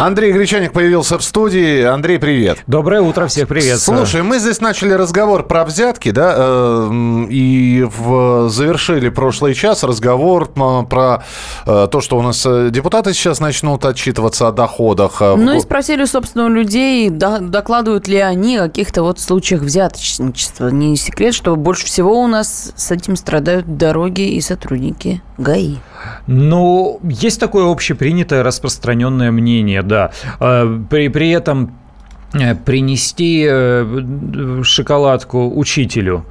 Андрей Гречаник появился в студии. Андрей, привет. Доброе утро, всех приветствую. Слушай, мы здесь начали разговор про взятки, да, э, и в, завершили прошлый час разговор про э, то, что у нас э, депутаты сейчас начнут отчитываться о доходах. Ну и спросили, собственно, у людей, докладывают ли они о каких-то вот случаях взяточничества. Не секрет, что больше всего у нас с этим страдают дороги и сотрудники ГАИ. Ну, есть такое общепринятое распространенное мнение, да. А, при, при этом э, принести э, шоколадку учителю,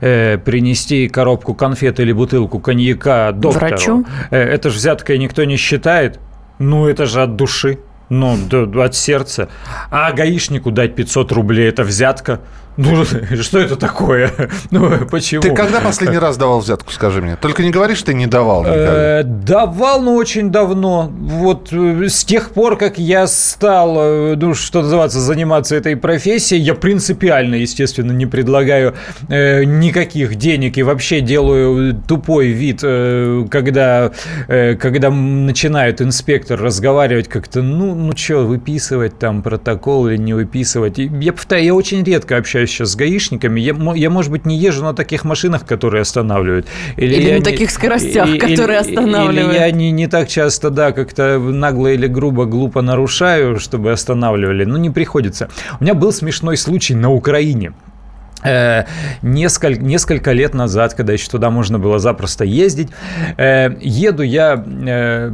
э, принести коробку конфет или бутылку коньяка доктору. Врачу? Это же взятка никто не считает. Ну, это же от души. Ну, от сердца. А гаишнику дать 500 рублей – это взятка. Ну, что это такое? Ну, почему? Ты когда последний раз давал взятку, скажи мне? Только не говори, что ты не давал э, Давал, но очень давно. Вот э, с тех пор, как я стал, э, ну, что называется, заниматься этой профессией, я принципиально, естественно, не предлагаю никаких денег и вообще делаю тупой вид, когда, когда начинает инспектор разговаривать как-то, ну, ну что, выписывать там протокол или не выписывать. Я повторяю, я очень редко общаюсь общаюсь сейчас с гаишниками, я, я, может быть, не езжу на таких машинах, которые останавливают. Или, или на не, таких скоростях, и, которые или, останавливают. Или я не, не так часто, да, как-то нагло или грубо, глупо нарушаю, чтобы останавливали. Ну, не приходится. У меня был смешной случай на Украине. Э, несколько, несколько лет назад, когда еще туда можно было запросто ездить, э, еду я э,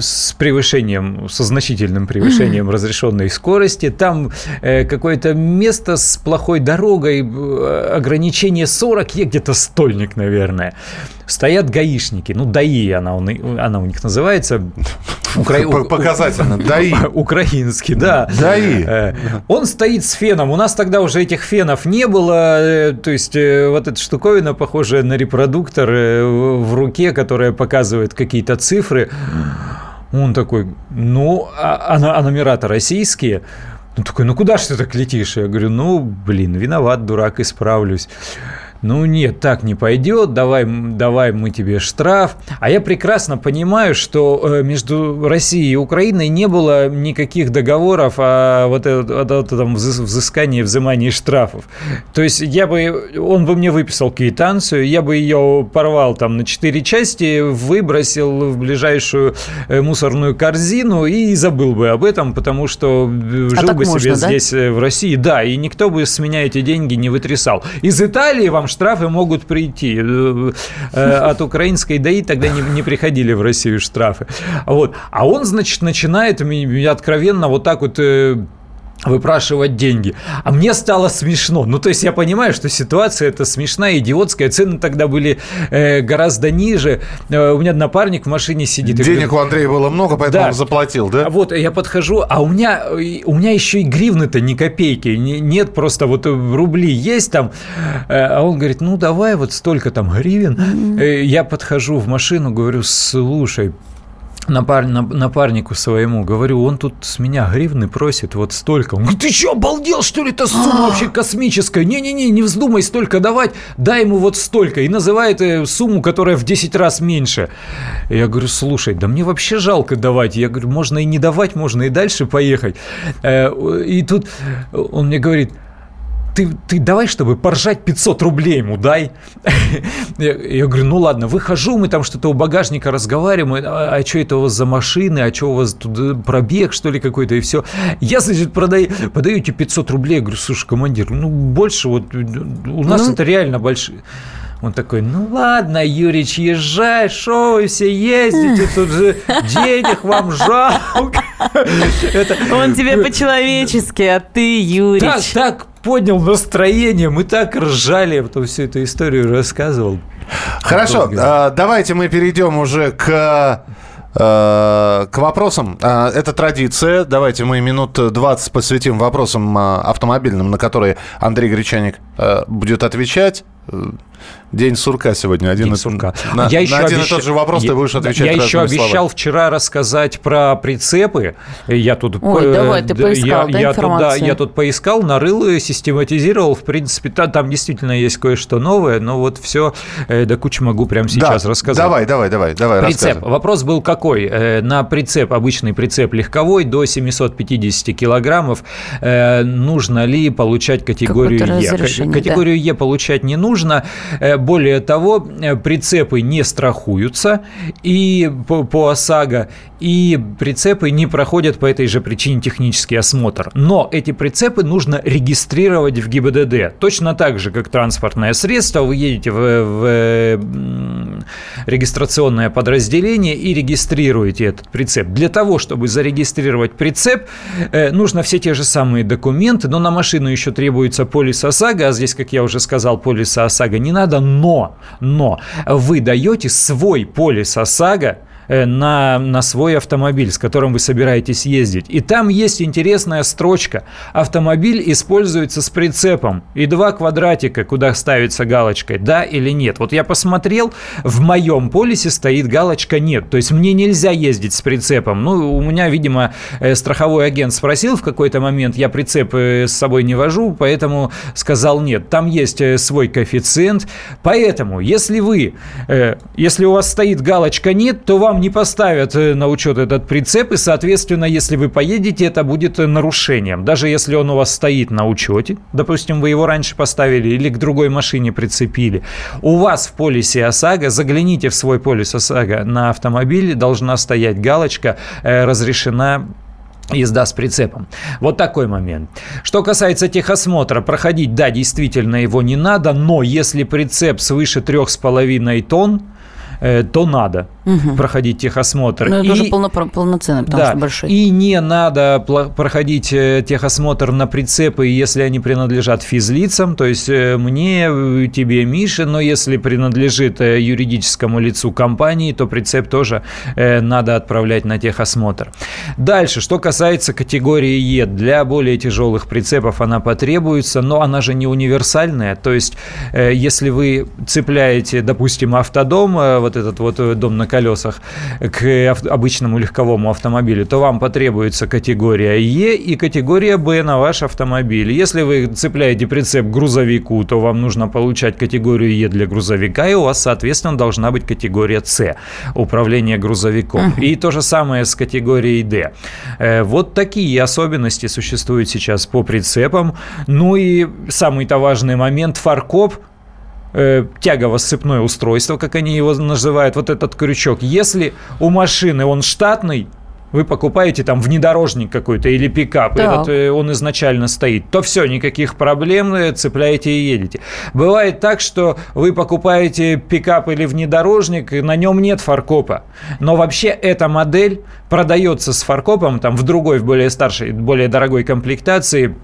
с превышением, со значительным превышением разрешенной скорости. Там какое-то место с плохой дорогой, ограничение 40, я где-то стольник, наверное. Стоят гаишники, ну, ДАИ она, она у них называется. Укра... Показательно, ДАИ. Украинский, да. ДАИ. Он стоит с феном. У нас тогда уже этих фенов не было было, э, то есть э, вот эта штуковина, похожая на репродуктор э, в руке, которая показывает какие-то цифры. Он такой, ну, а, а, а номера-то российские. Ну, такой, ну куда ж ты так летишь? Я говорю, ну, блин, виноват, дурак, исправлюсь ну нет, так не пойдет, давай, давай мы тебе штраф. А я прекрасно понимаю, что э, между Россией и Украиной не было никаких договоров о вот, этом взыскании, взимании штрафов. То есть я бы, он бы мне выписал квитанцию, я бы ее порвал там на четыре части, выбросил в ближайшую э, мусорную корзину и забыл бы об этом, потому что э, а жил бы можно, себе да? здесь в России. Да, и никто бы с меня эти деньги не вытрясал. Из Италии вам штрафы могут прийти. Э, э, от украинской ДАИ тогда не, не приходили в Россию штрафы. Вот. А он, значит, начинает откровенно вот так вот э, выпрашивать деньги. А мне стало смешно. Ну, то есть я понимаю, что ситуация это смешная, идиотская. Цены тогда были э, гораздо ниже. Э, у меня напарник в машине сидит. Денег говорю, у Андрея было много, поэтому да. он заплатил, да? Вот, я подхожу, а у меня, у меня еще и гривны-то ни копейки. Нет, просто вот рубли есть там. Э, а он говорит, ну, давай вот столько там гривен. Mm-hmm. Я подхожу в машину, говорю, слушай, напар, напарнику своему, говорю, он тут с меня гривны просит вот столько. Он говорит, ты что, обалдел, что ли, это сумма вообще космическая? Не-не-не, не вздумай столько давать, дай ему вот столько. И называет э, сумму, которая в 10 раз меньше. Я говорю, слушай, да мне вообще жалко давать. Я говорю, можно и не давать, можно и дальше поехать. Э, и тут он мне говорит, ты, ты давай, чтобы поржать 500 рублей ему дай. Я говорю, ну ладно, выхожу, мы там что-то у багажника разговариваем, а, а что это у вас за машины, а что у вас тут э, пробег, что ли, какой-то, и все. Я, значит, продаю, подаю тебе 500 рублей, я говорю, слушай, командир, ну больше вот, у нас ну... это реально большие. Он такой, ну ладно, Юрич, езжай, шо вы все ездите, тут же денег вам жалко. Он тебе по-человечески, а ты, Юрич. Так, так поднял настроение, мы так ржали, я потом всю эту историю рассказывал. Хорошо, а, давайте мы перейдем уже к э, к вопросам. А, это традиция. Давайте мы минут 20 посвятим вопросам а, автомобильным, на которые Андрей Гречаник будет отвечать. День сурка сегодня. Один День и, сурка. На, я еще на один обещ... и тот же вопрос я, ты будешь отвечать Я еще обещал словами. вчера рассказать про прицепы. Я тут... Ой, давай, ты поискал, я, да, я тут, да, я тут поискал, нарыл, и систематизировал. В принципе, там, там действительно есть кое-что новое, но вот все э, до кучи могу прямо сейчас да, рассказать. Давай, давай, давай, давай, Прицеп. рассказывай. Вопрос был какой? Э, На прицеп, обычный прицеп легковой до 750 килограммов, э, нужно ли получать категорию Е? Категорию Е получать не нужно. Э, Более того, э, прицепы не страхуются и по, по ОСАГО, и прицепы не проходят по этой же причине технический осмотр. Но эти прицепы нужно регистрировать в ГИБДД. Точно так же, как транспортное средство, вы едете в, в, регистрационное подразделение и регистрируете этот прицеп. Для того, чтобы зарегистрировать прицеп, э, нужно все те же самые документы, но на машину еще требуется полис ОСАГО, а здесь, как я уже сказал, полиса ОСАГО не надо, но, но вы даете свой полис ОСАГО на, на свой автомобиль, с которым вы собираетесь ездить. И там есть интересная строчка. Автомобиль используется с прицепом. И два квадратика, куда ставится галочка, да или нет. Вот я посмотрел, в моем полисе стоит галочка нет. То есть мне нельзя ездить с прицепом. Ну, у меня, видимо, э, страховой агент спросил в какой-то момент, я прицеп э, с собой не вожу, поэтому сказал нет. Там есть э, свой коэффициент. Поэтому, если вы, э, если у вас стоит галочка нет, то вам не поставят э, на учет этот прицеп, и, соответственно, если вы поедете, это будет э, нарушением. Даже если он у вас стоит на учете, допустим, вы его раньше поставили или к другой машине прицепили, у вас в полисе ОСАГО, загляните в свой полис ОСАГО на автомобиле, должна стоять галочка э, «Разрешена Езда с прицепом. Вот такой момент. Что касается техосмотра, проходить, да, действительно его не надо, но если прицеп свыше 3,5 тонн, то надо проходить техосмотр. Ну, это И- уже полно, потому да, что большой. и не надо проходить э, техосмотр на прицепы, если они принадлежат физлицам, то есть э, мне, э, тебе, Мише, но если принадлежит юридическому лицу компании, то прицеп тоже надо отправлять на техосмотр. Дальше, что касается категории Е, для более тяжелых прицепов она потребуется, но она же не универсальная, то есть если вы цепляете, допустим, автодом, вот этот вот дом на колесах, к обычному легковому автомобилю, то вам потребуется категория Е и категория Б на ваш автомобиль. Если вы цепляете прицеп к грузовику, то вам нужно получать категорию Е для грузовика, и у вас, соответственно, должна быть категория С – управление грузовиком. И то же самое с категорией Д. Э, Вот такие особенности существуют сейчас по прицепам. Ну и самый-то важный момент – фаркоп – э, тягово-сцепное устройство, как они его называют, вот этот крючок. Если у машины он штатный, вы покупаете там внедорожник какой-то или пикап, Так. этот, э, он изначально стоит, то все, никаких проблем, э, цепляете и едете. Бывает так, что вы покупаете пикап или внедорожник, и на нем нет фаркопа. Но вообще эта модель продается с фаркопом, там в другой, в более старшей, более дорогой комплектации,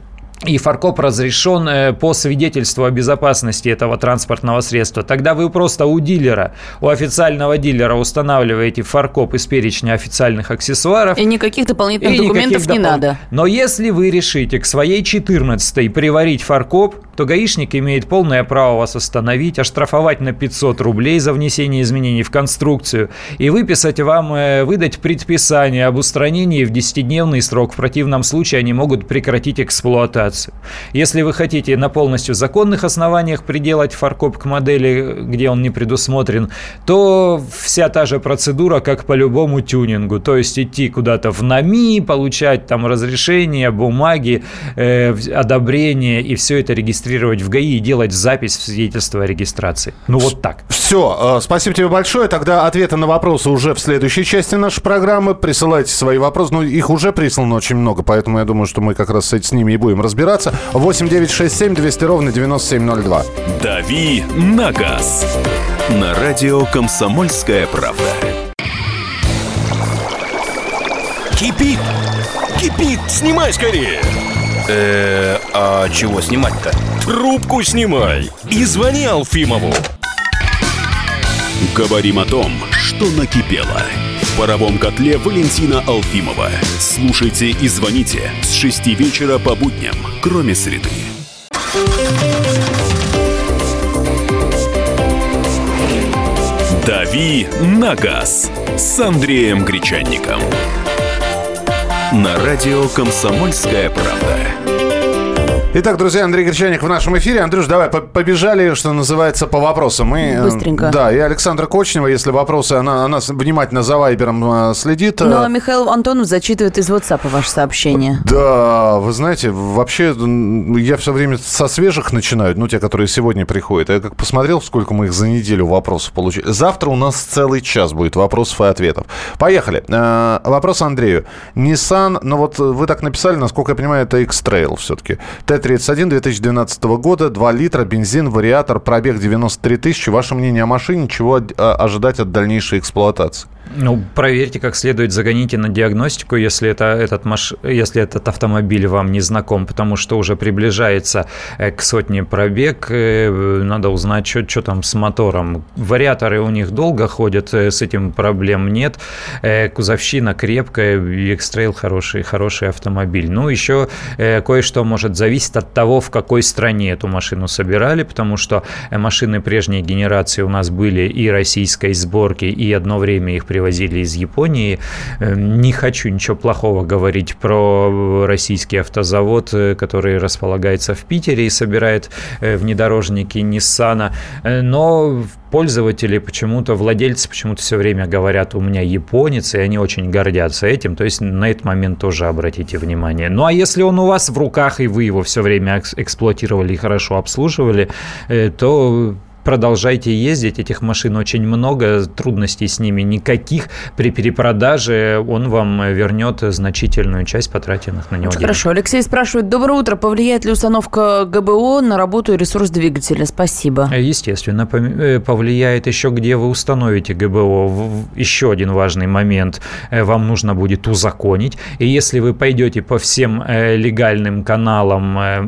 и фаркоп разрешен э, по свидетельству о безопасности этого транспортного средства. Тогда вы просто у дилера, у официального дилера устанавливаете фаркоп из перечня официальных аксессуаров. И никаких дополнительных И документов никаких не допол- надо. Но если вы решите к своей 14 приварить фаркоп, то гаишник имеет полное право вас остановить, оштрафовать на 500 рублей за внесение изменений в конструкцию и выписать вам, э, выдать предписание об устранении в 10-дневный срок. В противном случае они могут прекратить эксплуатацию. Если вы хотите на полностью законных основаниях приделать фаркоп к модели, где он не предусмотрен, то вся та же процедура, как по любому тюнингу. То есть идти куда-то в НАМИ, получать там разрешение, бумаги, э, одобрение и все это регистрировать в ГАИ и делать запись в свидетельство о регистрации. Ну вот так. Все, спасибо тебе большое. Тогда ответы на вопросы уже в следующей части нашей программы. Присылайте свои вопросы. Ну, их уже прислано очень много, поэтому я думаю, что мы как раз с с ними и будем разбираться. 8 9 6 7 200 ровно 9702. «Дави на газ» на радио «Комсомольская правда». Кипит! Кипит! Снимай скорее! Э, а чего снимать-то? Трубку снимай и звони Алфимову. Говорим о том, что накипело. В паровом котле Валентина Алфимова. Слушайте и звоните с 6 вечера по будням, кроме среды. «Дави на газ» с Андреем Гречанником. На радио «Комсомольская правда». Итак, друзья, Андрей Гречаник в нашем эфире. Андрюш, давай по- побежали, что называется, по вопросам. Мы, э, Быстренько. Да, и Александра Кочнева, если вопросы, она, она внимательно за Вайбером э, следит. Ну, а Э, Михаил Антонов зачитывает из WhatsApp ваше сообщение. Да, вы знаете, вообще я все время со свежих начинаю, ну, те, которые сегодня приходят. Я как посмотрел, сколько мы их за неделю вопросов получили. Завтра у нас целый час будет вопросов и ответов. Поехали. Э, Вопрос Андрею. Nissan, ну вот вы так написали, насколько я понимаю, это X-Trail все-таки. Т-31 2012 года, 2 литра, бензин, вариатор, пробег 93 тысячи. Ваше мнение о машине, чего а, ожидать от дальнейшей эксплуатации? Ну, проверьте как следует, загоните на диагностику, если, это, этот, маш... если этот автомобиль вам не знаком, потому что уже приближается э, к сотне пробег, э, надо узнать, что там с мотором. Вариаторы у них долго ходят, э, с этим проблем нет. Кузовщина крепкая, X-Trail хороший, хороший автомобиль. Ну, еще кое-что может зависеть от того, в какой стране эту машину собирали, потому что э, машины прежней генерации у нас были и российской сборки, и одно время их привозили из Японии. Э, Не хочу ничего плохого говорить про российский автозавод, э, который располагается в Питере и собирает э, внедорожники Nissan, Э, но пользователи почему-то, владельцы почему-то все время говорят, у меня японец, и они очень гордятся этим, то есть на этот момент тоже обратите внимание. Ну а если он у вас в руках, и вы его все время экс- эксплуатировали и хорошо обслуживали, э, то продолжайте ездить, этих машин очень много, трудностей с ними никаких. При перепродаже он вам вернет значительную часть потраченных на него денег. хорошо. Алексей спрашивает, доброе утро, повлияет ли установка ГБО на работу и ресурс двигателя? Спасибо. Естественно, пом- э, повлияет еще, где вы установите ГБО. Еще один важный момент э, вам нужно будет узаконить. И если вы пойдете по всем э, легальным каналам э,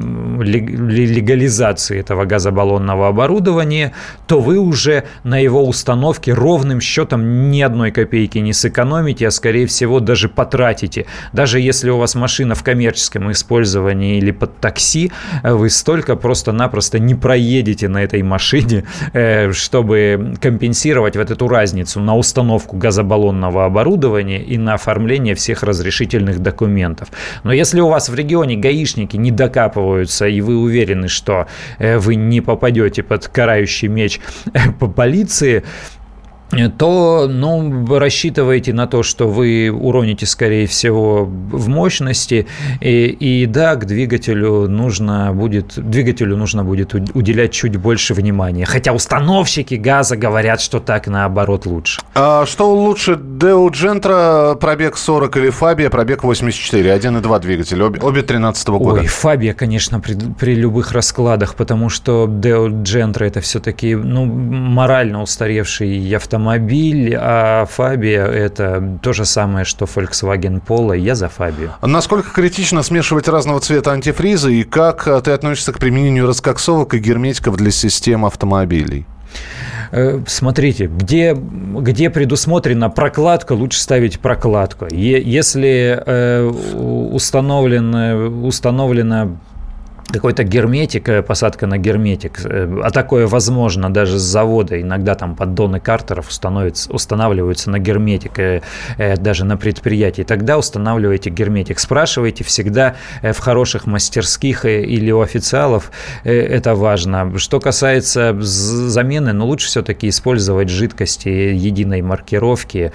лег- ле- легализации этого газобаллонного оборудования, то вы уже на его установке ровным счетом ни одной копейки не сэкономите, а скорее всего даже потратите. Даже если у вас машина в коммерческом использовании или под такси, э, вы столько просто-напросто не проедете на этой машине, э, чтобы компенсировать вот эту разницу на установку газобаллонного оборудования и на оформление всех разрешительных документов. Но если у вас в регионе гаишники не докапываются, и вы уверены, что э, вы не попадете под карающий меч э, по полиции, то ну, вы рассчитываете на то, что вы уроните, скорее всего, в мощности. И, и да, к двигателю нужно будет, двигателю нужно будет уделять чуть больше внимания. Хотя установщики газа говорят, что так наоборот лучше. А что лучше, Део Джентра пробег 40 или Фабия пробег 84? 1,2 двигатель, обе, обе 13 года. Ой, Фабия, конечно, при, при любых раскладах, потому что Део Джентра это все-таки ну, морально устаревший автомобиль, а Фабия это то же самое, что Volkswagen Polo. Я за Фабию. Насколько критично смешивать разного цвета антифризы и как а, ты относишься к применению раскоксовок и герметиков для систем автомобилей? Э, Смотрите, где, где предусмотрена прокладка, лучше ставить прокладку. Е- Если э, у- установлено, установлена какой-то герметик, э, посадка на герметик, э, а такое возможно даже с завода, иногда там поддоны картеров устанавливаются на герметик, э, даже на предприятии, тогда устанавливайте герметик. Спрашивайте всегда в хороших мастерских или у официалов, это важно. Что касается замены, ну лучше все-таки использовать жидкости единой маркировки,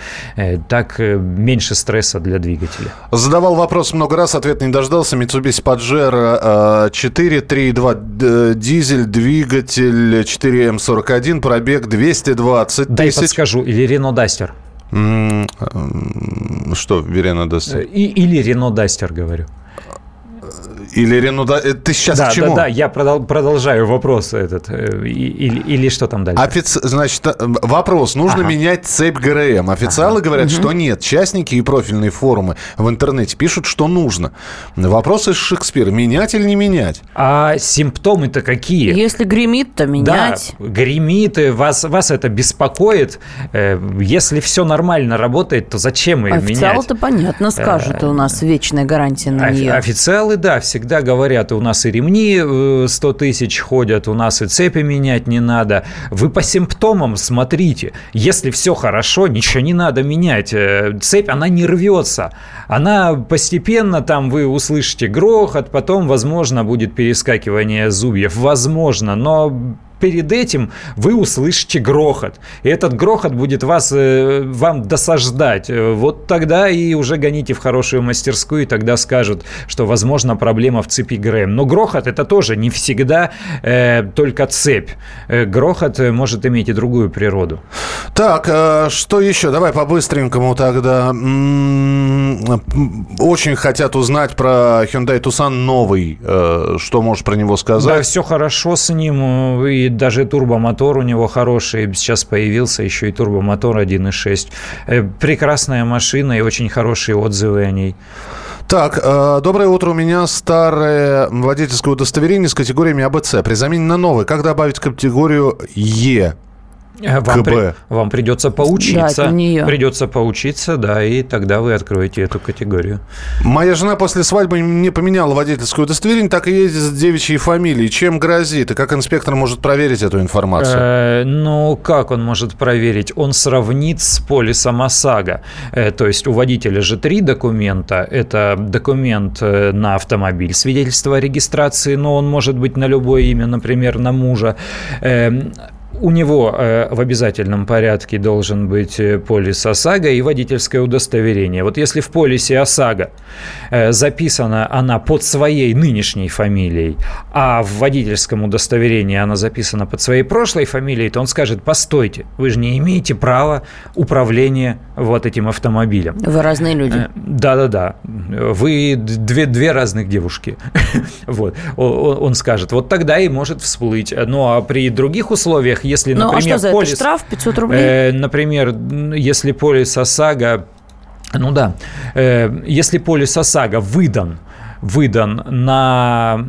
так меньше стресса для двигателя. Задавал вопрос много раз, ответ не дождался. Mitsubishi Pajero 4, 3,2 д- дизель, двигатель 4М41, пробег 220 Дай тысяч. подскажу, или Duster. М, м, Что, Верена даст? Э, И, или Renault Duster, говорю. Или Рено... да- э, Ты сейчас да, к чему? да, да, я продол- продолжаю вопрос этот. э, Или, или что там дальше? Офици- Значит, э, вопрос. Нужно Ага. менять цепь ГРМ. Официалы говорят, что нет. Частники и профильные форумы в интернете пишут, что нужно. Вопрос из Шекспира. Менять или не менять? А симптомы-то какие? Если гремит, то менять. Да, гремит, и вас, вас это беспокоит. Если все нормально работает, то зачем ее менять? Официал-то понятно скажет, у нас вечная гарантия на нее. Официалы, да, всегда всегда говорят, у нас и ремни э, 100 тысяч ходят, у нас и цепи менять не надо. Вы по симптомам смотрите. Если все хорошо, ничего не надо менять. Э, Цепь, она не рвется. Она постепенно, там вы услышите грохот, потом, возможно, будет перескакивание зубьев. Возможно, но перед этим вы услышите грохот. И этот грохот будет вас, э, вам досаждать. Э, Вот тогда и уже гоните в хорошую мастерскую, и тогда скажут, что, возможно, проблема в цепи ГРМ. Но грохот это тоже не всегда э, только цепь. Э, грохот может иметь и другую природу. Так, э, что еще? Давай по-быстренькому тогда. Очень хотят узнать про Hyundai Tucson новый. Э, Что можешь про него Да, сказать? все хорошо с ним, э, даже турбомотор у него хороший, сейчас появился еще и турбомотор 1.6. Э, Прекрасная машина и очень хорошие отзывы о ней. Так, э, доброе утро. У меня старое водительское удостоверение с категориями АБЦ. При замене на новое, как добавить категорию Е? Э, Вам, КБ. при- вам придется поучиться. Да, это не я. Придется поучиться, да, и тогда вы откроете эту категорию. Моя жена после свадьбы не поменяла водительское удостоверение, так и ездит с девичьей фамилией. Чем грозит? И как инспектор может проверить эту информацию? Э, ну, как он может проверить? Он сравнит с полисом ОСАГО. Э, то есть у водителя же три документа. Это документ э, на автомобиль, свидетельство о регистрации, но он может быть на любое имя, например, на мужа. Эм, у него э, в обязательном порядке должен быть э, полис ОСАГО и водительское удостоверение. Вот если в полисе ОСАГО э, записана она под своей нынешней фамилией, а в водительском удостоверении она записана под своей прошлой фамилией, то он скажет, постойте, вы же не имеете права управления вот этим автомобилем. Вы разные люди. Э, Да-да-да. Вы две, две разных девушки. вот. Он скажет. Вот тогда и может всплыть. Ну, а при других условиях, если, Ну, а например, что за это? полис... Штраф 500 рублей? Э, например, если полис ОСАГО, ну да, э, если полис ОСАГО выдан выдан на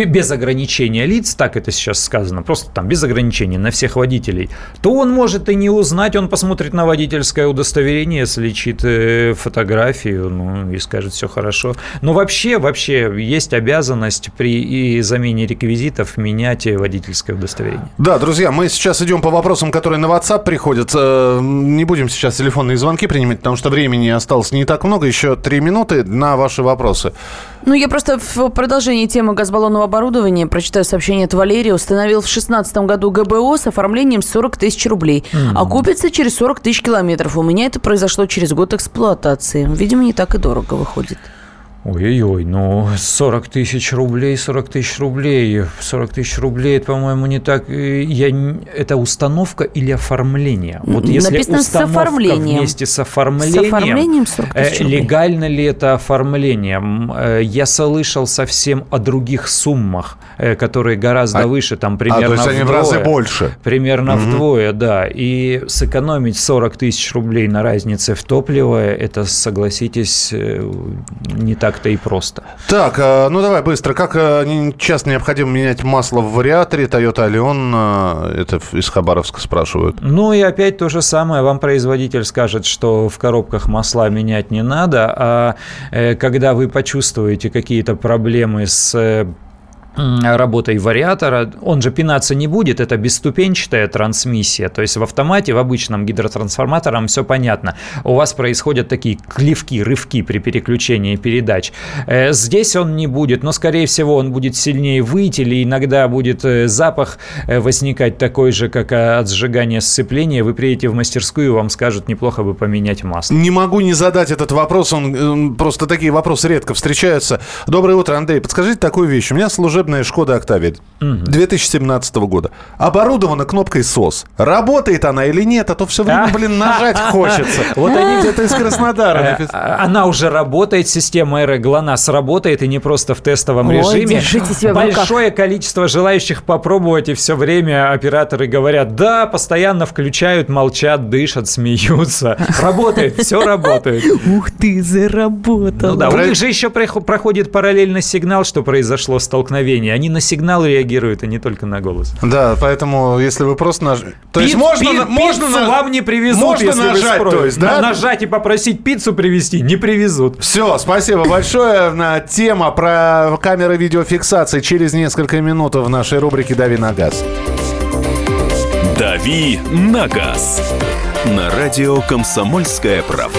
без ограничения лиц, так это сейчас сказано, просто там без ограничений на всех водителей, то он может и не узнать, он посмотрит на водительское удостоверение, сличит э, фотографию, ну и скажет все хорошо. Но вообще, вообще есть обязанность при и замене реквизитов менять водительское удостоверение. Да, друзья, мы сейчас идем по вопросам, которые на WhatsApp приходят. Э, Не будем сейчас телефонные звонки принимать, потому что времени осталось не так много. Еще три минуты на ваши вопросы. Ну, я просто в продолжении темы газбаллонного оборудования прочитаю сообщение от Валерия. Установил в 2016 году ГБО с оформлением 40 тысяч рублей. А купится через 40 тысяч километров. У меня это произошло через год эксплуатации. Видимо, не так и дорого выходит. Ой-ой-ой, ну 40 тысяч рублей, 40 тысяч рублей, 40 тысяч рублей, это, по-моему, не так. э, Я, это установка или оформление? Вот если написано с установка оформлением. вместе с оформлением, С оформлением 40 э, тысяч рублей. легально ли это оформление? Э, Я слышал совсем о других суммах, которые гораздо А- выше, там А, примерно то есть они в разы вдвое. больше. Примерно вдвое, да. И сэкономить 40 тысяч рублей на разнице в топливо, это, согласитесь, не так-то и просто. Так, э, ну давай быстро. Как э, часто необходимо менять масло в вариаторе Toyota Allion? э, Это из Хабаровска спрашивают. Ну и опять то же самое. Вам производитель скажет, что в коробках масла менять не надо, а когда вы почувствуете какие-то проблемы с работой вариатора, он же пинаться не будет, это бесступенчатая трансмиссия, то есть в автомате, в обычном гидротрансформатором все понятно. У вас происходят такие клевки, рывки при переключении передач. Э, Здесь он не будет, но, скорее всего, он будет сильнее выть, или иногда будет э, запах э, возникать такой же, как от сжигания сцепления. Вы приедете в мастерскую, вам скажут, неплохо бы поменять масло. Не могу не задать этот вопрос, он, просто такие вопросы редко встречаются. Доброе утро, Андрей. Подскажите такую вещь. У меня служебная Шкода Октавия 2017 года. Оборудована кнопкой СОС. Работает она или нет, а то все время, А. блин, нажать хочется. Вот они где-то из Краснодара. Э, написано. Она уже работает, система Эра ГЛОНАСС работает, и не просто в тестовом режиме. Большое количество желающих попробовать, и все время операторы говорят, да, постоянно включают, молчат, дышат, смеются. Работает, все работает. Ух ты, заработал. Ну да, у них же еще прохо- проходит параллельно сигнал, что произошло столкновение мгновение. Они на сигнал реагируют, а не только на голос. Да, поэтому если вы просто наж... То есть можно, пи- можно пиццу на- вам не привезут, можно если вы нажать, спросите. то есть, да? На- Нажать и попросить пиццу привезти не привезут. Все, спасибо большое. На тема про камеры видеофиксации через несколько минут в нашей рубрике «Дави на газ». «Дави на газ» на радио «Комсомольская правда».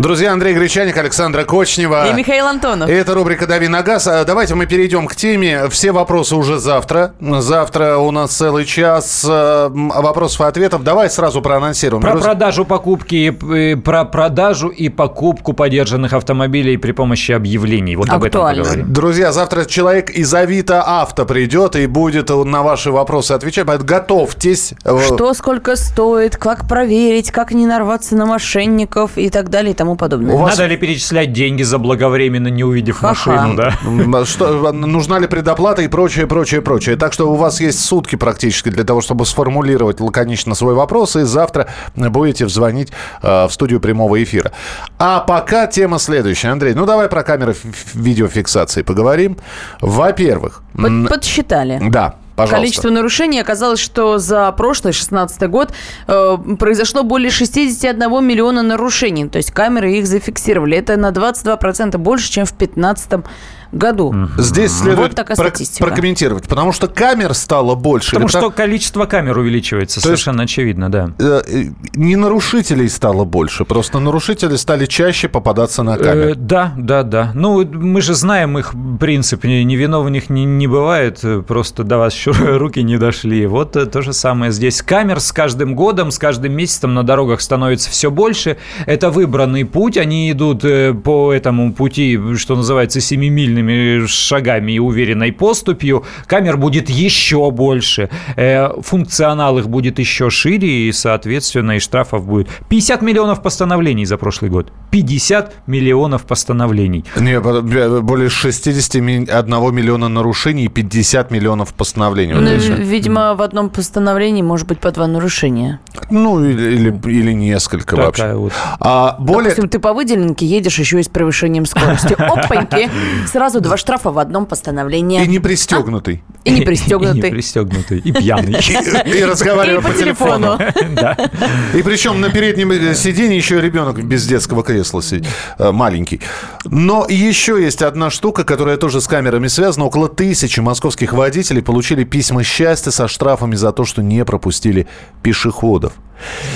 Друзья, Андрей Гречаник, Александра Кочнева. И Михаил Антонов. И это рубрика «Дави на газ». А Давайте мы перейдем к теме. Все вопросы уже завтра. Завтра у нас целый час м, вопросов и ответов. Давай сразу проанонсируем. Про Друз- продажу покупки, про продажу и покупку подержанных автомобилей при помощи объявлений. Вот об этом Актуально. поговорим. Друзья, завтра человек из Авито Авто придет и будет на ваши вопросы отвечать. Поэтому Готовьтесь. Что, сколько стоит, как проверить, как не нарваться на мошенников и так далее и тому подобное. У вас- Надо ли перечислять деньги заблаговременно, не увидев Ха-ха. машину, да? М, Что, нужна ли предоплата и прочее, прочее, прочее. Так что у вас есть сутки практически для того, чтобы сформулировать лаконично свой вопрос, и завтра будете звонить э, в студию прямого эфира. А пока тема следующая. Андрей, ну давай про камеры видеофиксации поговорим. Во-первых, Под- подсчитали. да, пожалуйста. Количество нарушений оказалось, что за прошлый 16 год э, произошло более 61 миллиона нарушений. То есть камеры их зафиксировали. Это на 22% больше, чем в 2015 году. Здесь следует Вот такая прок- статистика. прокомментировать, потому что камер стало больше. Потому что так- количество камер увеличивается, То есть- совершенно очевидно, да. э, э, не нарушителей стало больше, просто нарушители стали чаще попадаться на камеры. Э, да, да, да. Ну, мы же знаем их принцип. Невиновных не, не бывает, просто до вас еще руки не дошли. Вот то же самое здесь. Камер с каждым годом, с каждым месяцем на дорогах становится все больше. Это выбранный путь. Они идут по этому пути, что называется, семимильными шагами и уверенной поступью. Камер будет еще больше. Э, Функционал их будет еще шире, и, соответственно, и штрафов будет. 50 миллионов постановлений за прошлый год. 50 миллионов постановлений. Не, б- более 61 миллиона нарушений и 50 миллионов постановлений. Ну, видимо, в одном постановлении может быть по два нарушения. Ну, или, или, или несколько Такая вообще. вот. А более... Допустим, ты по выделенке едешь еще и с превышением скорости. Опаньки! Сразу два штрафа в одном постановлении. И не пристегнутый. И не И не пристегнутый. пристегнутый. И пьяный. И, И по, телефону. И причем на переднем э, сиденье еще ребенок без детского кресла сидит, э, маленький. Но еще есть одна штука, которая тоже с камерами связана. Около тысячи московских водителей получили письма счастья со штрафами за то, что не пропустили пешеходов.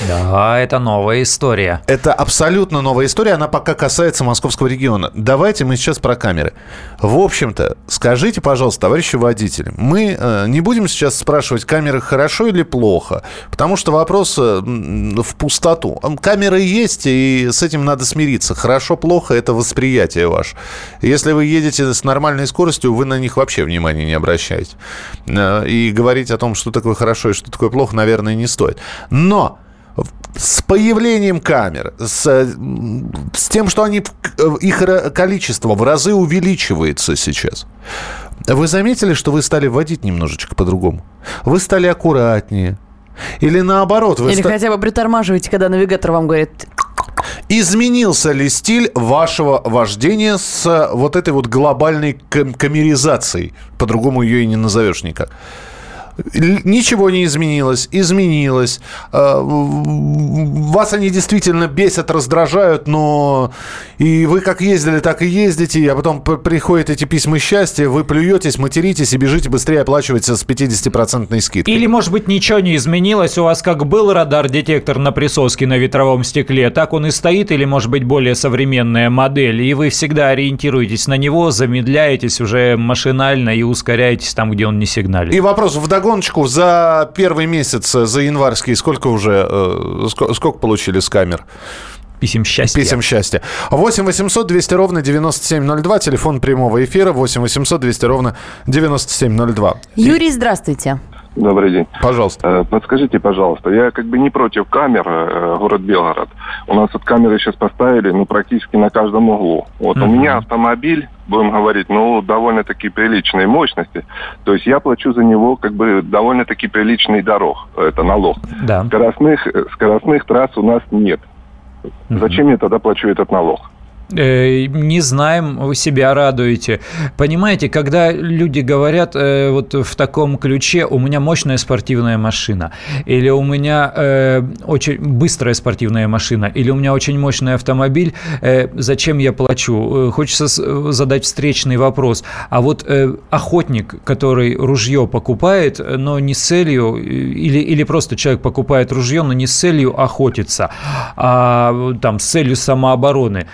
Да, это новая история. Это абсолютно новая история, она пока касается московского региона. Давайте мы сейчас про камеры. В общем-то, скажите, пожалуйста, товарищи водители, мы э, не будем сейчас спрашивать, камеры хорошо или плохо, потому что вопрос э, в пустоту. Камеры есть, и с этим надо смириться. Хорошо, плохо – это восприятие ваше. Если вы едете с нормальной скоростью, вы на них вообще внимания не обращаете. Э, И говорить о том, что такое хорошо и что такое плохо, наверное, не стоит. Но с появлением камер, с, э, с тем, что они, в- их количество в разы увеличивается сейчас, вы заметили, что вы стали водить немножечко по-другому? Вы стали аккуратнее. Или наоборот, вы Или ста- хотя бы притормаживайте, когда навигатор вам говорит, изменился ли стиль вашего вождения с э, вот этой вот глобальной кам- камеризацией? По-другому ее и не назовешь никак. Ничего не изменилось, изменилось. Э, вас они действительно бесят, раздражают, но и вы как ездили, так и ездите, а потом приходят эти письма счастья, вы плюетесь, материтесь и бежите быстрее оплачивать с 50% скидкой. Или, может быть, ничего не изменилось, у вас как был радар-детектор на присоске на ветровом стекле, так он и стоит, или, может быть, более современная модель, и вы всегда ориентируетесь на него, замедляетесь уже машинально и ускоряетесь там, где он не сигналит. И вопрос в догоночку за первый месяц, за январский, сколько уже, э, сколько получили с камер? Писем счастья. Писем счастья. 8 800 200 ровно 9702. Телефон прямого эфира 8 800 200 ровно 9702. Юрий, здравствуйте. Добрый день. Пожалуйста. Э, подскажите, пожалуйста, я как бы не против камер, э, город Белгород. У нас вот камеры сейчас поставили, ну, практически на каждом углу. Вот uh-huh. у меня автомобиль, будем говорить, ну, довольно-таки приличной мощности. То есть я плачу за него как бы довольно-таки приличный дорог, это налог. Да. Скоростных, э, скоростных трасс у нас нет. Uh-huh. Зачем я тогда плачу этот налог? Э, не знаем, вы себя радуете. Понимаете, когда люди говорят э, вот в таком ключе, у меня мощная спортивная машина, или у меня э, очень быстрая спортивная машина, или у меня очень мощный автомобиль, э, зачем я плачу? Э, хочется задать встречный вопрос. А вот э, охотник, который ружье покупает, но не с целью, или, или просто человек покупает ружье, но не с целью охотиться, а там с целью самообороны,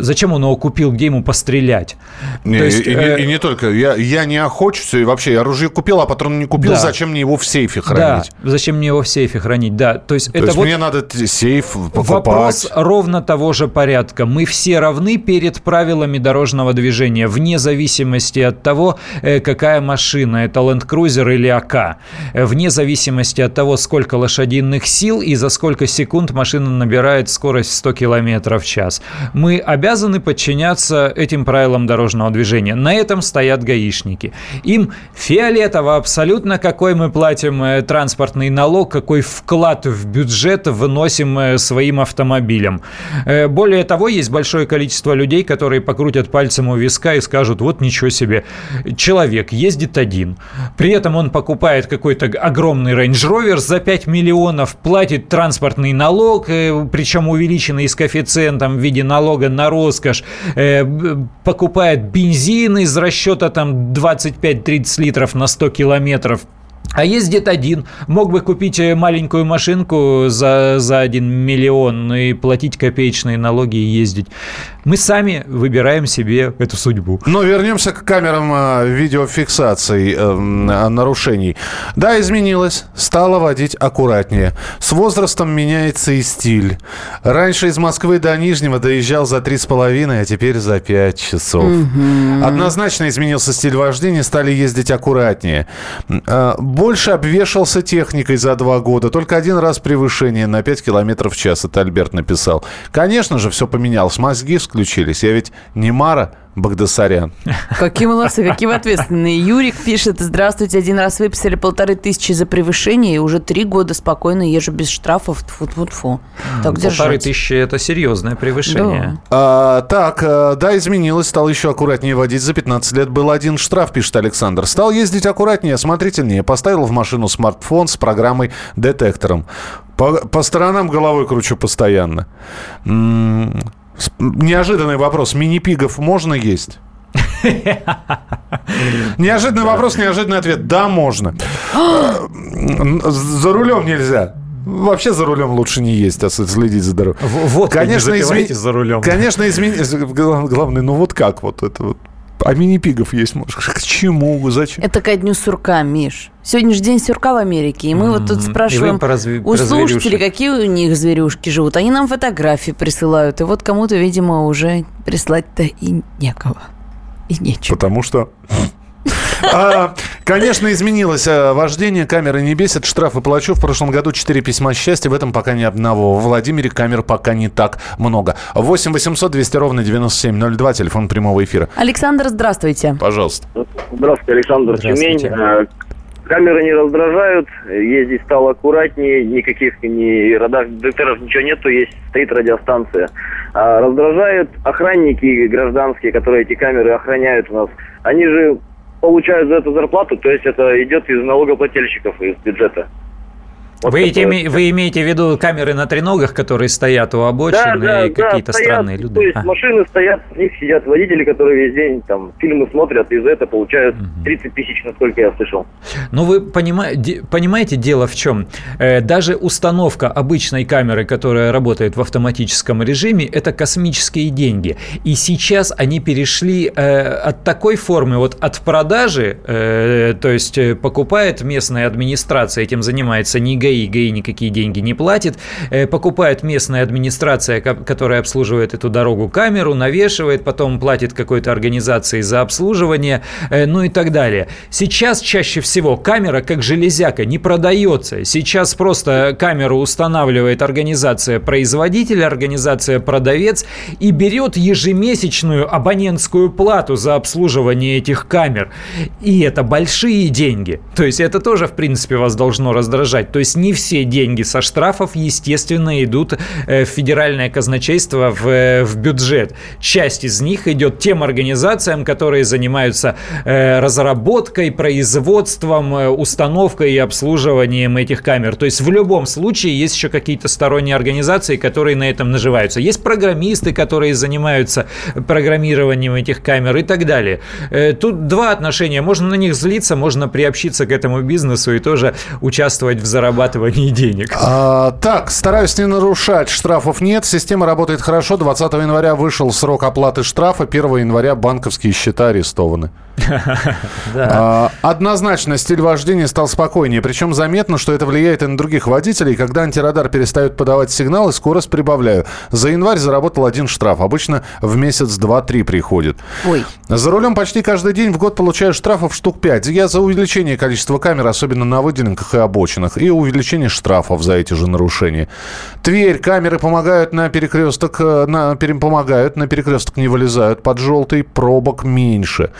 зачем он его купил, где ему пострелять. Не, То есть, и, э... и не только. Я, я не охочусь, и вообще, я оружие купил, а патрон не купил, да. зачем мне его в сейфе хранить? Да, зачем мне его в сейфе хранить, да. То есть, То это есть вот мне надо сейф покупать. Вопрос ровно того же порядка. Мы все равны перед правилами дорожного движения, вне зависимости от того, э, какая машина, это Land Cruiser или АК, вне зависимости от того, сколько лошадиных сил и за сколько секунд машина набирает скорость 100 км в час. Мы обязаны обязаны подчиняться этим правилам дорожного движения. На этом стоят гаишники. Им фиолетово абсолютно, какой мы платим э, транспортный налог, какой вклад в бюджет выносим э, своим автомобилем. Э, более того, есть большое количество людей, которые покрутят пальцем у виска и скажут, вот ничего себе, человек ездит один, при этом он покупает какой-то огромный Range Rover за 5 миллионов, платит транспортный налог, причем увеличенный с коэффициентом в виде налога на роскошь, э, покупает бензин из расчета там 25-30 литров на 100 километров, а ездит один. Мог бы купить э, маленькую машинку за, за 1 миллион и платить копеечные налоги и ездить. Мы сами выбираем себе эту судьбу. Но вернемся к камерам э, видеофиксации э, нарушений. Да, изменилось. Стало водить аккуратнее. С возрастом меняется и стиль. Раньше из Москвы до Нижнего доезжал за 3,5, а теперь за 5 часов. Угу. Однозначно изменился стиль вождения, стали ездить аккуратнее. Больше обвешался техникой за два года. Только один раз превышение на 5 километров в час. Это Альберт написал. Конечно же, все поменялось. Мозги включились. Я ведь не Мара, Багдасарян. Какие молодцы, какие вы ответственные. Юрик пишет, здравствуйте, один раз выписали полторы тысячи за превышение, и уже три года спокойно езжу без штрафов. Фу -фу -фу. Так держать. Полторы тысячи – это серьезное превышение. Да. А, так, э, да, изменилось, стал еще аккуратнее водить. За 15 лет был один штраф, пишет Александр. Стал ездить аккуратнее, осмотрительнее. Поставил в машину смартфон с программой детектором. По, по сторонам головой кручу постоянно. М -м Неожиданный вопрос. Мини-пигов можно есть? Неожиданный вопрос, неожиданный ответ. Да, можно. За рулем нельзя. Вообще за рулем лучше не есть, а следить за дорогой. Вот, конечно, измен... за рулем. Конечно, изменить. Главное, ну вот как вот это вот а мини-пигов есть, может, к чему, зачем? Это ко дню сурка, Миш. Сегодня же день сурка в Америке, и мы mm-hmm. вот тут спрашиваем разви... у слушателей, какие у них зверюшки живут. Они нам фотографии присылают, и вот кому-то, видимо, уже прислать-то и некого, и нечего. Потому что а, конечно, изменилось а, вождение. Камеры не бесит. Штрафы плачу. В прошлом году 4 письма счастья. В этом пока ни одного. В Владимире камер пока не так много. 8 800 200 ровно 9702. Телефон прямого эфира. Александр, здравствуйте. Пожалуйста. Здравствуйте, Александр здравствуйте. Тюмень. А, камеры не раздражают, ездить стало аккуратнее, никаких ни радар детекторов ничего нету, есть стоит радиостанция. А раздражают охранники гражданские, которые эти камеры охраняют у нас. Они же получают за это зарплату, то есть это идет из налогоплательщиков, из бюджета. Вот вы, эти, вы имеете в виду камеры на треногах, которые стоят у обочины да, да, и какие-то да, странные люди? То есть а. машины стоят, в них сидят водители, которые весь день там фильмы смотрят, и за это получают 30 тысяч, насколько я слышал. Ну, вы понимаете, понимаете, дело в чем? Э, даже установка обычной камеры, которая работает в автоматическом режиме, это космические деньги. И сейчас они перешли э, от такой формы, вот от продажи, э, то есть покупает местная администрация, этим занимается не ГАИ, ГАИ, никакие деньги не платит, э, покупает местная администрация, которая обслуживает эту дорогу камеру, навешивает, потом платит какой-то организации за обслуживание, э, ну и так далее. Сейчас чаще всего камера как железяка не продается. Сейчас просто камеру устанавливает организация производитель, организация продавец и берет ежемесячную абонентскую плату за обслуживание этих камер. И это большие деньги. То есть это тоже, в принципе, вас должно раздражать. То есть не все деньги со штрафов, естественно, идут э, в федеральное казначейство, в, э, в бюджет. Часть из них идет тем организациям, которые занимаются э, разработкой, производством, установкой и обслуживанием этих камер. То есть в любом случае есть еще какие-то сторонние организации, которые на этом наживаются. Есть программисты, которые занимаются программированием этих камер и так далее. Тут два отношения. Можно на них злиться, можно приобщиться к этому бизнесу и тоже участвовать в зарабатывании зарабатывании денег. А, так, стараюсь не нарушать. Штрафов нет. Система работает хорошо. 20 января вышел срок оплаты штрафа. 1 января банковские счета арестованы. А, однозначно, стиль вождения стал спокойнее. Причем заметно, что это влияет и на других водителей. Когда антирадар перестает подавать сигналы, скорость прибавляю. За январь заработал один штраф. Обычно в месяц два-три приходит. Ой. За рулем почти каждый день в год получаю штрафов штук 5. Я за увеличение количества камер, особенно на выделенках и обочинах, и увеличение штрафов за эти же нарушения. Тверь. Камеры помогают на перекресток, э, на, помогают, на перекресток не вылезают. Под желтый пробок меньше.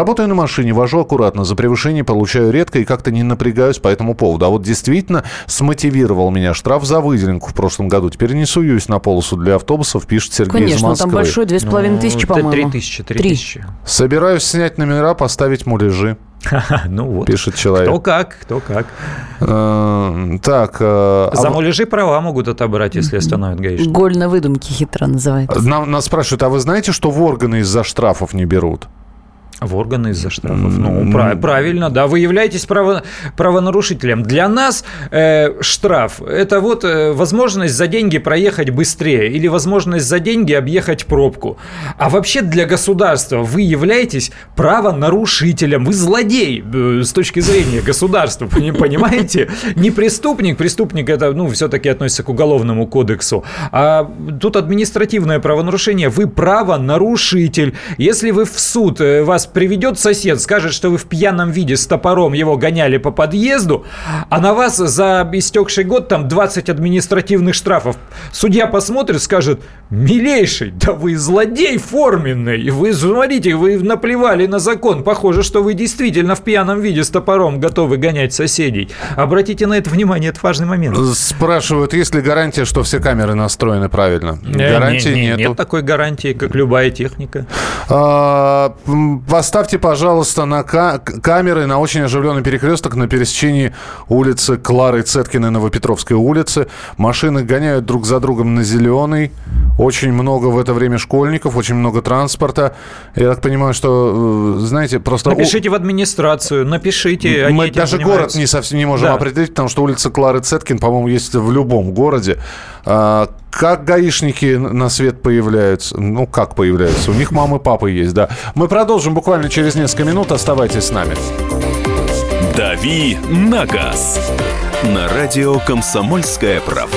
Работаю на машине, вожу аккуратно. За превышение получаю редко и как-то не напрягаюсь по этому поводу. А вот действительно смотивировал меня штраф за выделенку в прошлом году. Теперь не суюсь на полосу для автобусов, пишет Сергей Конечно, из Москвы. там большой, две с половиной ну, тысячи, по-моему. Три тысячи, три тысячи. Собираюсь снять номера, поставить муляжи. Ну вот. Пишет человек. Кто как, кто как. Э, так. Э, За а муляжи права могут отобрать, если остановят гаишник. Голь на выдумке хитро называется. Нас спрашивают, а вы знаете, что в органы из-за штрафов не берут? В органы из-за штрафов. Ну, прав, правильно, да. Вы являетесь право, правонарушителем. Для нас э, штраф – это вот э, возможность за деньги проехать быстрее или возможность за деньги объехать пробку. А вообще для государства вы являетесь правонарушителем. Вы злодей э, с точки зрения государства, понимаете? Не преступник. Преступник – это, ну, все-таки относится к уголовному кодексу. А тут административное правонарушение. Вы правонарушитель. Если вы в суд, э, вас приведет сосед, скажет, что вы в пьяном виде с топором его гоняли по подъезду, а на вас за истекший год там 20 административных штрафов. Судья посмотрит, скажет, милейший, да вы злодей форменный, вы, смотрите, вы наплевали на закон, похоже, что вы действительно в пьяном виде с топором готовы гонять соседей. Обратите на это внимание, это важный момент. Спрашивают, есть ли гарантия, что все камеры настроены правильно? Э, гарантии не, не, нету. Нет такой гарантии, как любая техника. А, Поставьте, пожалуйста, на камеры на очень оживленный перекресток на пересечении улицы Клары Цеткиной Новопетровской улицы. Машины гоняют друг за другом на зеленый. Очень много в это время школьников, очень много транспорта. Я так понимаю, что, э, знаете, просто... Напишите в администрацию, напишите. Мы даже город не совсем не можем да. определить, потому что улица Клары Цеткин, по-моему, есть в любом городе. Как гаишники на свет появляются? Ну, как появляются? У них мамы и папы есть, да. Мы продолжим буквально через несколько минут. Оставайтесь с нами. «Дави на газ» на радио «Комсомольская правда».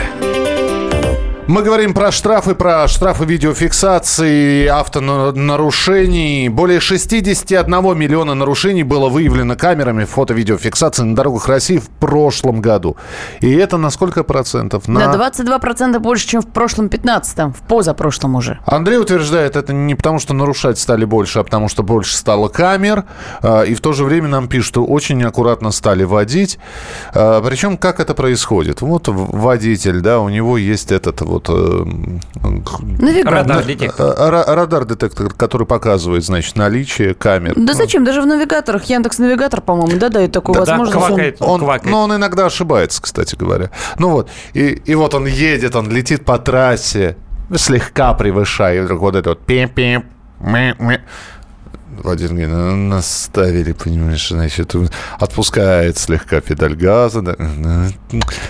Мы говорим про штрафы, про штрафы видеофиксации автонарушений. Более 61 миллиона нарушений было выявлено камерами фото-видеофиксации на дорогах России в прошлом году. И это на сколько процентов? На... Да, 22 процента больше, чем в прошлом 15-м, в позапрошлом уже. Андрей утверждает, это не потому, что нарушать стали больше, а потому, что больше стало камер. А, и в то же время нам пишут, что очень аккуратно стали водить. А, Причем, как это происходит? Вот водитель, да, у него есть этот вот вот... Э, Радар-детектор. Э, радар-детектор, который показывает, значит, наличие камер. Да зачем? Даже в навигаторах, Яндекс Навигатор, по-моему, да, дает такую да, возможность. Да, квакает, он, он, но он иногда ошибается, кстати говоря. Ну вот, и, и вот он едет, он летит по трассе, слегка превышая, вдруг вот это вот пим-пим, Владимир говорит, ну, наставили, понимаешь, значит, отпускает слегка педаль газа. Да.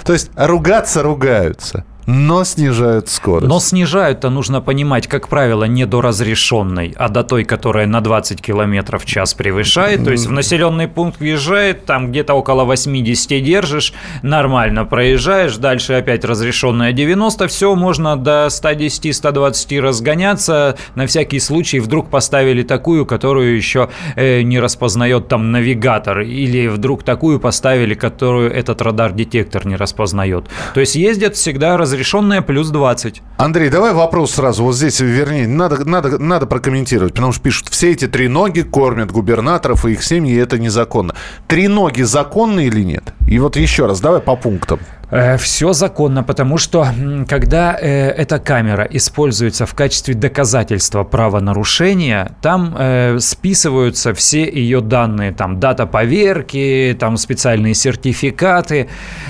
То есть ругаться ругаются. Но снижают скорость. Но снижают-то нужно понимать, как правило, не до разрешенной, а до той, которая на 20 км в час превышает. То есть в населенный пункт въезжает, там где-то около 80 держишь, нормально проезжаешь, дальше опять разрешенная 90, все, можно до 110-120 разгоняться. На всякий случай вдруг поставили такую, которую еще э, не распознает там навигатор, или вдруг такую поставили, которую этот радар-детектор не распознает. То есть ездят всегда раз разрешенная плюс 20. Андрей, давай вопрос сразу вот здесь, вернее, надо, надо, надо прокомментировать, потому что пишут, все эти три ноги кормят губернаторов и их семьи, и это незаконно. Три ноги законны или нет? И вот еще раз, давай по пунктам. Э, Все законно, потому что когда э, эта камера используется в качестве доказательства правонарушения, там э, списываются все ее данные, там дата поверки, там специальные сертификаты.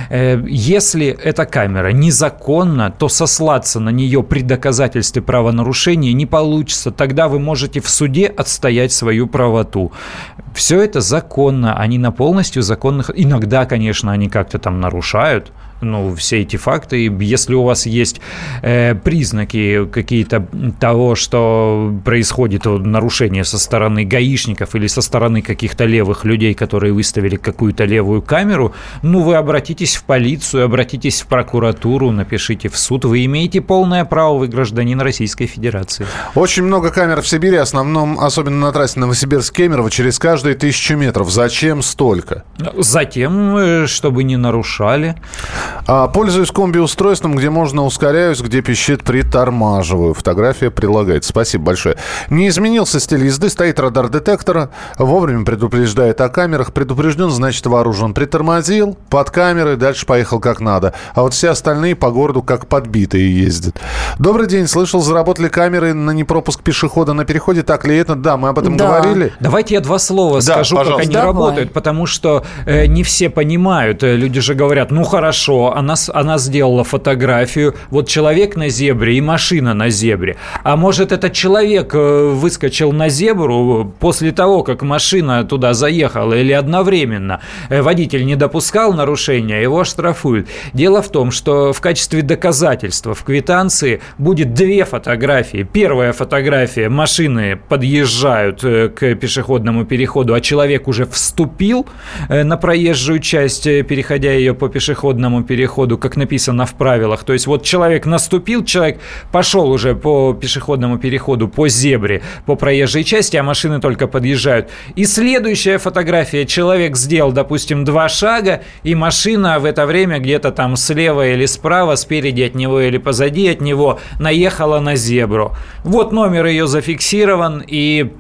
Если эта камера незаконна, то сослаться на нее при доказательстве правонарушения не получится. Тогда вы можете в суде отстоять свою правоту. Все это законно, они на полностью законных... Иногда, конечно, они как-то там нарушают, ну, все эти факты. Если у вас есть э, признаки какие-то того, что происходит нарушение со стороны гаишников или со стороны каких-то левых людей, которые выставили какую-то левую камеру, ну, вы обратитесь в полицию, обратитесь в прокуратуру, напишите в суд. Вы имеете полное право, вы гражданин Российской Федерации. Очень много камер в Сибири, в основном, особенно на трассе Новосибирск-Кемерово, через каждые тысячу метров. Зачем столько? Затем, э, чтобы не нарушали. А, пользуюсь комби-устройством, где можно ускоряюсь, где пищит притормаживаю. Фотография прилагается. Спасибо большое. Не изменился стиль езды, стоит радар детектора, вовремя предупреждает о камерах. Предупрежден, значит вооружен. Притормозил, под камерой, дальше поехал как надо. А вот все остальные по городу как подбитые ездят. Добрый день, слышал, заработали камеры на непропуск пешехода на переходе. Так ли это? Да, мы об этом да. говорили. Давайте я два слова да, скажу, пожалуйста. как они Давай. работают, потому что э, не все понимают. Э, люди же говорят, ну хорошо, она, она сделала фотографию, вот человек на зебре и машина на зебре. А может, этот человек э, выскочил на зебру после того, как машина туда заехала, или одновременно. Э, водитель не допускал нарушения, его штрафуют. Дело в том, что в качестве доказательства в квитанции будет две фотографии. Первая фотография – машины подъезжают э, к пешеходному переходу, а человек уже вступил на проезжую часть, переходя ее по пешеходному переходу, как написано в правилах. То есть вот человек наступил, человек пошел уже по пешеходному переходу, по зебре, по проезжей части, а машины только подъезжают. И следующая фотография. Человек сделал, допустим, два шага, и машина в это время где-то там слева или справа, спереди от него или позади от него наехала на зебру. Вот номер ее зафиксирован, и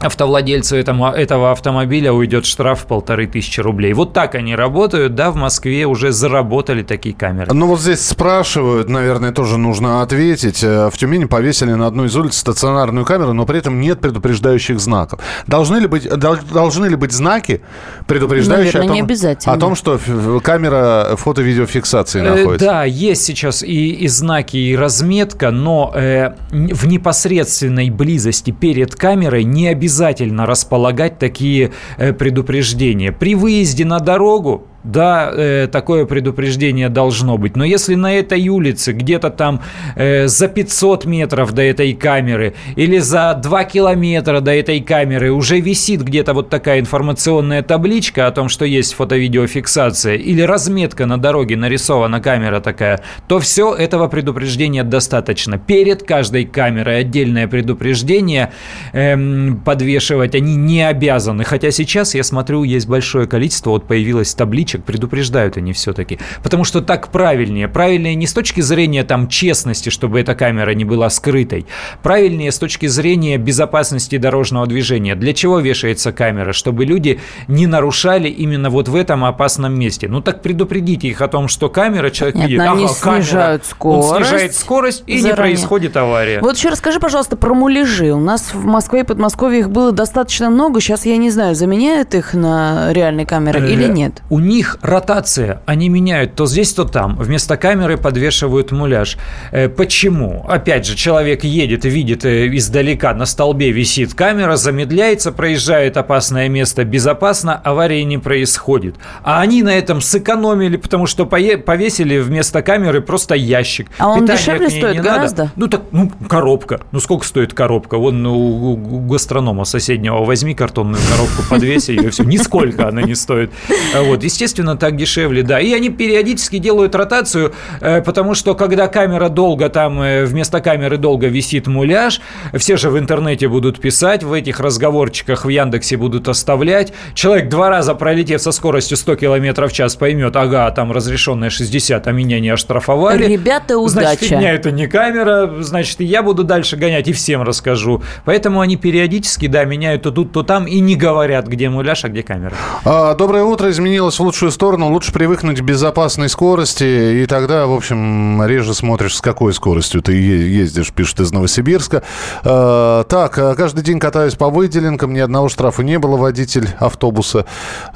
автовладельцу этому, этого автомобиля уйдет штраф в полторы тысячи рублей. Вот так они работают, да, в Москве уже заработали такие камеры. Ну вот здесь спрашивают, наверное, тоже нужно ответить. Э, в Тюмени повесили на одной из улиц стационарную камеру, но при этом нет предупреждающих знаков. Должны ли быть, должны ли быть знаки, предупреждающие наверное, о, том, о том, что камера фото-видеофиксации э, находится? Да, есть сейчас и, и знаки, и разметка, но э, в непосредственной близости перед камерой не обязательно обязательно располагать такие э, предупреждения. При выезде на дорогу да, э, такое предупреждение должно быть. Но если на этой улице где-то там э, за 500 метров до этой камеры или за 2 километра до этой камеры уже висит где-то вот такая информационная табличка о том, что есть фото-видеофиксация или разметка на дороге нарисована камера такая, то все этого предупреждения достаточно. Перед каждой камерой отдельное предупреждение эм, подвешивать они не обязаны. Хотя сейчас, я смотрю, есть большое количество, вот появилась табличка табличек предупреждают они все-таки. Потому что так правильнее. Правильнее не с точки зрения там честности, чтобы эта камера не была скрытой. Правильнее с точки зрения безопасности дорожного движения. Для чего вешается камера? Чтобы люди не нарушали именно вот в этом опасном месте. Ну так предупредите их о том, что камера, человек Нет, видит, ага, снижают камера, скорость. Он снижает скорость и заранее. не происходит авария. Вот еще расскажи, пожалуйста, про муляжи. У нас в Москве и Подмосковье их было достаточно много. Сейчас я не знаю, заменяют их на реальные камеры или Э, нет. У них ротация, они меняют то здесь, то там. Вместо камеры подвешивают муляж. Э, Почему? Опять же, человек едет и видит э, издалека, на столбе висит камера, замедляется, проезжает опасное место безопасно, аварии не происходит. А они на этом сэкономили, потому что повесили вместо камеры просто ящик. А он Питания дешевле стоит не надо. гораздо? Ну так, ну, коробка. Ну сколько стоит коробка? Вон ну, у, гастронома соседнего возьми картонную коробку, подвеси ее, все. Нисколько она не стоит. Вот, естественно, так дешевле, да. И они периодически делают ротацию, э, потому что когда камера долго там, э, вместо камеры долго висит муляж, все же в интернете будут писать, в этих разговорчиках в Яндексе будут оставлять. Человек два раза пролетев со скоростью 100 км в час поймет, ага, там разрешенная 60, а меня не оштрафовали. Ребята, Значит, удача. фигня это не камера, значит, и я буду дальше гонять и всем расскажу. Поэтому они периодически, да, меняют то тут, то там и не говорят, где муляж, а где камера. А, Доброе утро. Изменилось в лучшую сторону. Лучше привыкнуть к безопасной скорости. И тогда, в общем, реже смотришь, с какой скоростью ты ездишь, пишет из Новосибирска. А, так, а, каждый день катаюсь по выделенкам. Ни одного штрафа не было. Водитель автобуса.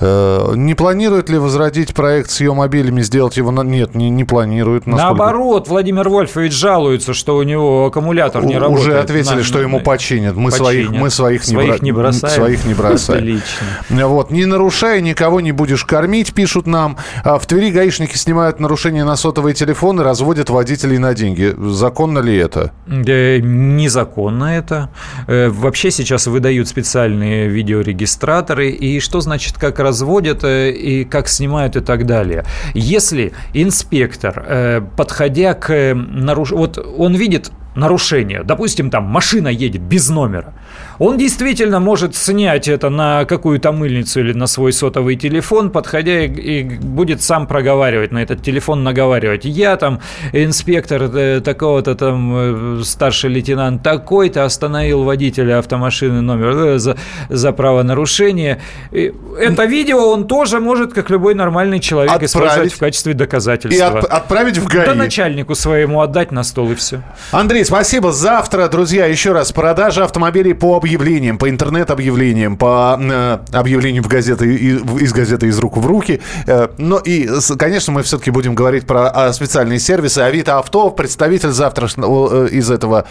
А, не планирует ли возродить проект с ее мобилями, сделать его... на- Нет, не, не планирует. насколько- Наоборот, Владимир Вольфович жалуется, что у него аккумулятор не У- работает. Уже ответили, На- что ему починят. Мы своих, мы своих, не, Своих бра- не бросаем. Своих не бросаем. Отлично. Вот, не нарушай, никого не будешь кормить, пишут нам. А в Твери гаишники снимают нарушения на сотовые телефоны, разводят водителей на деньги. Законно ли это? Э, Незаконно это. Э, Вообще сейчас выдают специальные видеорегистраторы. И что значит, как разводят э, и как снимают и так далее. Если инспектор, подходя к нарушению... Вот он видит нарушение. Допустим, там машина едет без номера. Он действительно может снять это на какую-то мыльницу или на свой сотовый телефон, подходя и, и будет сам проговаривать на этот телефон, наговаривать. Я там инспектор э, такого-то там э, старший лейтенант такой-то остановил водителя автомашины номер э, за, за правонарушение. И это видео он тоже может, как любой нормальный человек, Отправить. использовать в качестве И доказательства. от- отправить в ГАИ. Да начальнику своему отдать на стол и все. Андрей, спасибо. Завтра, друзья, еще раз, продажа автомобилей по объявлениям, по интернет-объявлениям, по э, объявлениям в газеты, и- из газеты «Из рук в руки». Э, но и, конечно, мы все-таки будем говорить про а, специальные сервисы. Авито Авто, представитель завтрашнего э, из этого...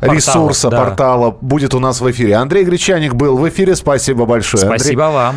Портала, ресурса, да. портала будет у нас в эфире. Андрей Гречаник был в эфире. Спасибо большое. Андрей. Спасибо вам.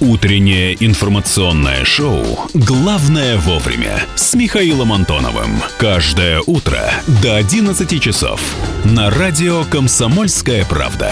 Утреннее информационное шоу «Главное вовремя» с Михаилом Антоновым. Каждое утро до 11 часов на радио «Комсомольская правда».